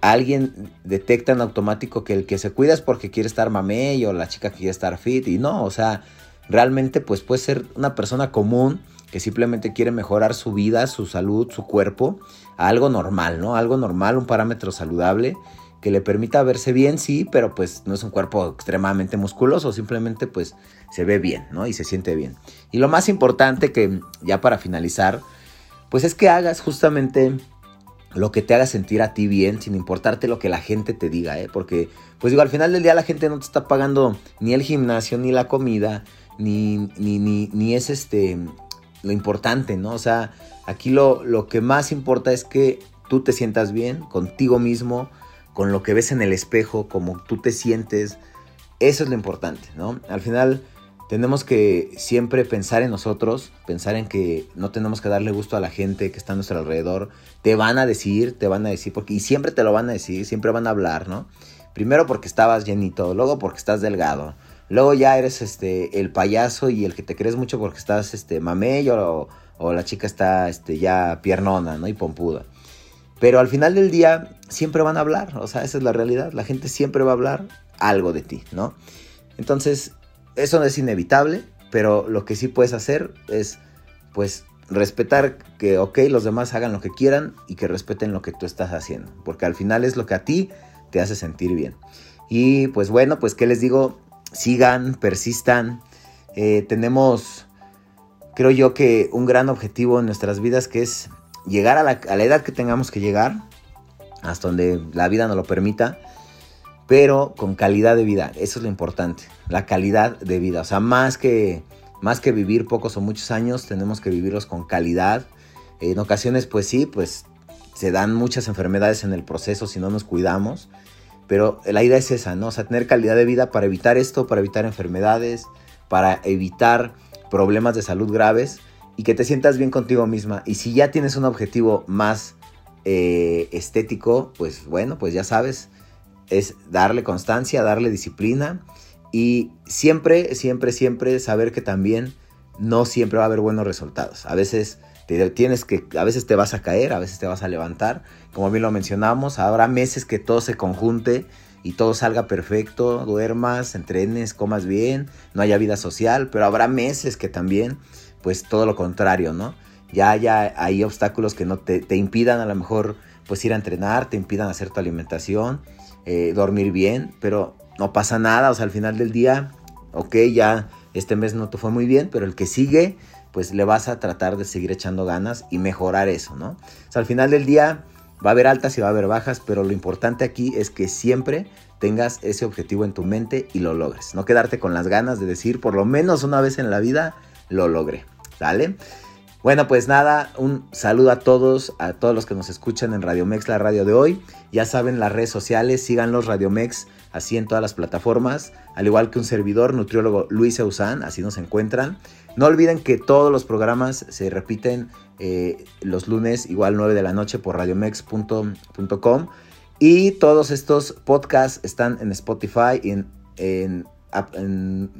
alguien detecta en automático que el que se cuida es porque quiere estar mamey o la chica quiere estar fit y no, o sea, realmente pues puede ser una persona común que simplemente quiere mejorar su vida, su salud, su cuerpo a algo normal, ¿no? Algo normal, un parámetro saludable que le permita verse bien, sí, pero pues no es un cuerpo extremadamente musculoso, simplemente pues se ve bien, ¿no? Y se siente bien. Y lo más importante que ya para finalizar, pues es que hagas justamente lo que te haga sentir a ti bien, sin importarte lo que la gente te diga, ¿eh? Porque, pues digo, al final del día la gente no te está pagando ni el gimnasio, ni la comida, ni, ni, ni, es este, lo importante, ¿no? O sea, aquí lo, lo que más importa es que tú te sientas bien contigo mismo, con lo que ves en el espejo, como tú te sientes, eso es lo importante, ¿no? Al final tenemos que siempre pensar en nosotros, pensar en que no tenemos que darle gusto a la gente que está a nuestro alrededor. Te van a decir, te van a decir, porque y siempre te lo van a decir, siempre van a hablar, ¿no? Primero porque estabas llenito, luego porque estás delgado, luego ya eres este el payaso y el que te crees mucho porque estás este mamello o, la chica está este ya piernona, ¿no? y pompuda. Pero al final del día siempre van a hablar, o sea, esa es la realidad, la gente siempre va a hablar algo de ti, ¿no? Entonces, eso no es inevitable, pero lo que sí puedes hacer es, pues, respetar que, ok, los demás hagan lo que quieran y que respeten lo que tú estás haciendo, porque al final es lo que a ti te hace sentir bien. Y pues bueno, pues qué les digo, sigan, persistan. Eh, tenemos, creo yo que un gran objetivo en nuestras vidas que es llegar a la, a la edad que tengamos que llegar, hasta donde la vida nos lo permita pero con calidad de vida. Eso es lo importante, la calidad de vida. O sea, más que, más que vivir pocos o muchos años, tenemos que vivirlos con calidad. En ocasiones, pues sí, pues se dan muchas enfermedades en el proceso si no nos cuidamos. Pero la idea es esa, ¿no? O sea, tener calidad de vida para evitar esto, para evitar enfermedades, para evitar problemas de salud graves y que te sientas bien contigo misma. Y si ya tienes un objetivo más eh, estético, pues bueno, pues ya sabes, es darle constancia, darle disciplina y siempre, siempre, siempre saber que también no siempre va a haber buenos resultados. A veces te tienes que, a veces te vas a caer, a veces te vas a levantar. Como bien lo mencionamos, habrá meses que todo se conjunte y todo salga perfecto, duermas, entrenes, comas bien, no haya vida social, pero habrá meses que también, pues todo lo contrario, ¿no? Ya haya, hay obstáculos que no te, te impidan a lo mejor pues ir a entrenar, te impidan hacer tu alimentación eh, dormir bien, pero no pasa nada, o sea, al final del día, ok, ya este mes no te fue muy bien, pero el que sigue, pues le vas a tratar de seguir echando ganas y mejorar eso, ¿no? O sea, al final del día va a haber altas y va a haber bajas, pero lo importante aquí es que siempre tengas ese objetivo en tu mente y lo logres. No quedarte con las ganas de decir, por lo menos una vez en la vida, lo logré, ¿sale? Bueno, pues nada, un saludo a todos, a todos los que nos escuchan en Radio Mex, la radio de hoy. Ya saben, las redes sociales, síganlos Radio Mex, así en todas las plataformas, al igual que un servidor, nutriólogo Luis Eusán, así nos encuentran. No olviden que todos los programas se repiten eh, los lunes, igual 9 de la noche por radiomex.com. Y todos estos podcasts están en Spotify y en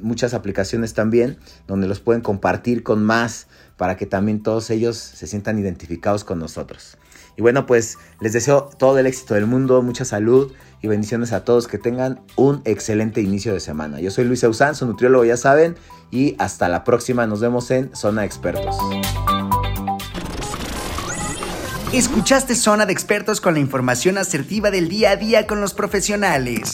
muchas aplicaciones también, donde los pueden compartir con más para que también todos ellos se sientan identificados con nosotros. Y bueno, pues les deseo todo el éxito del mundo, mucha salud y bendiciones a todos, que tengan un excelente inicio de semana. Yo soy Luis Eusán, su nutriólogo ya saben, y hasta la próxima, nos vemos en Zona Expertos. Escuchaste Zona de Expertos con la información asertiva del día a día con los profesionales.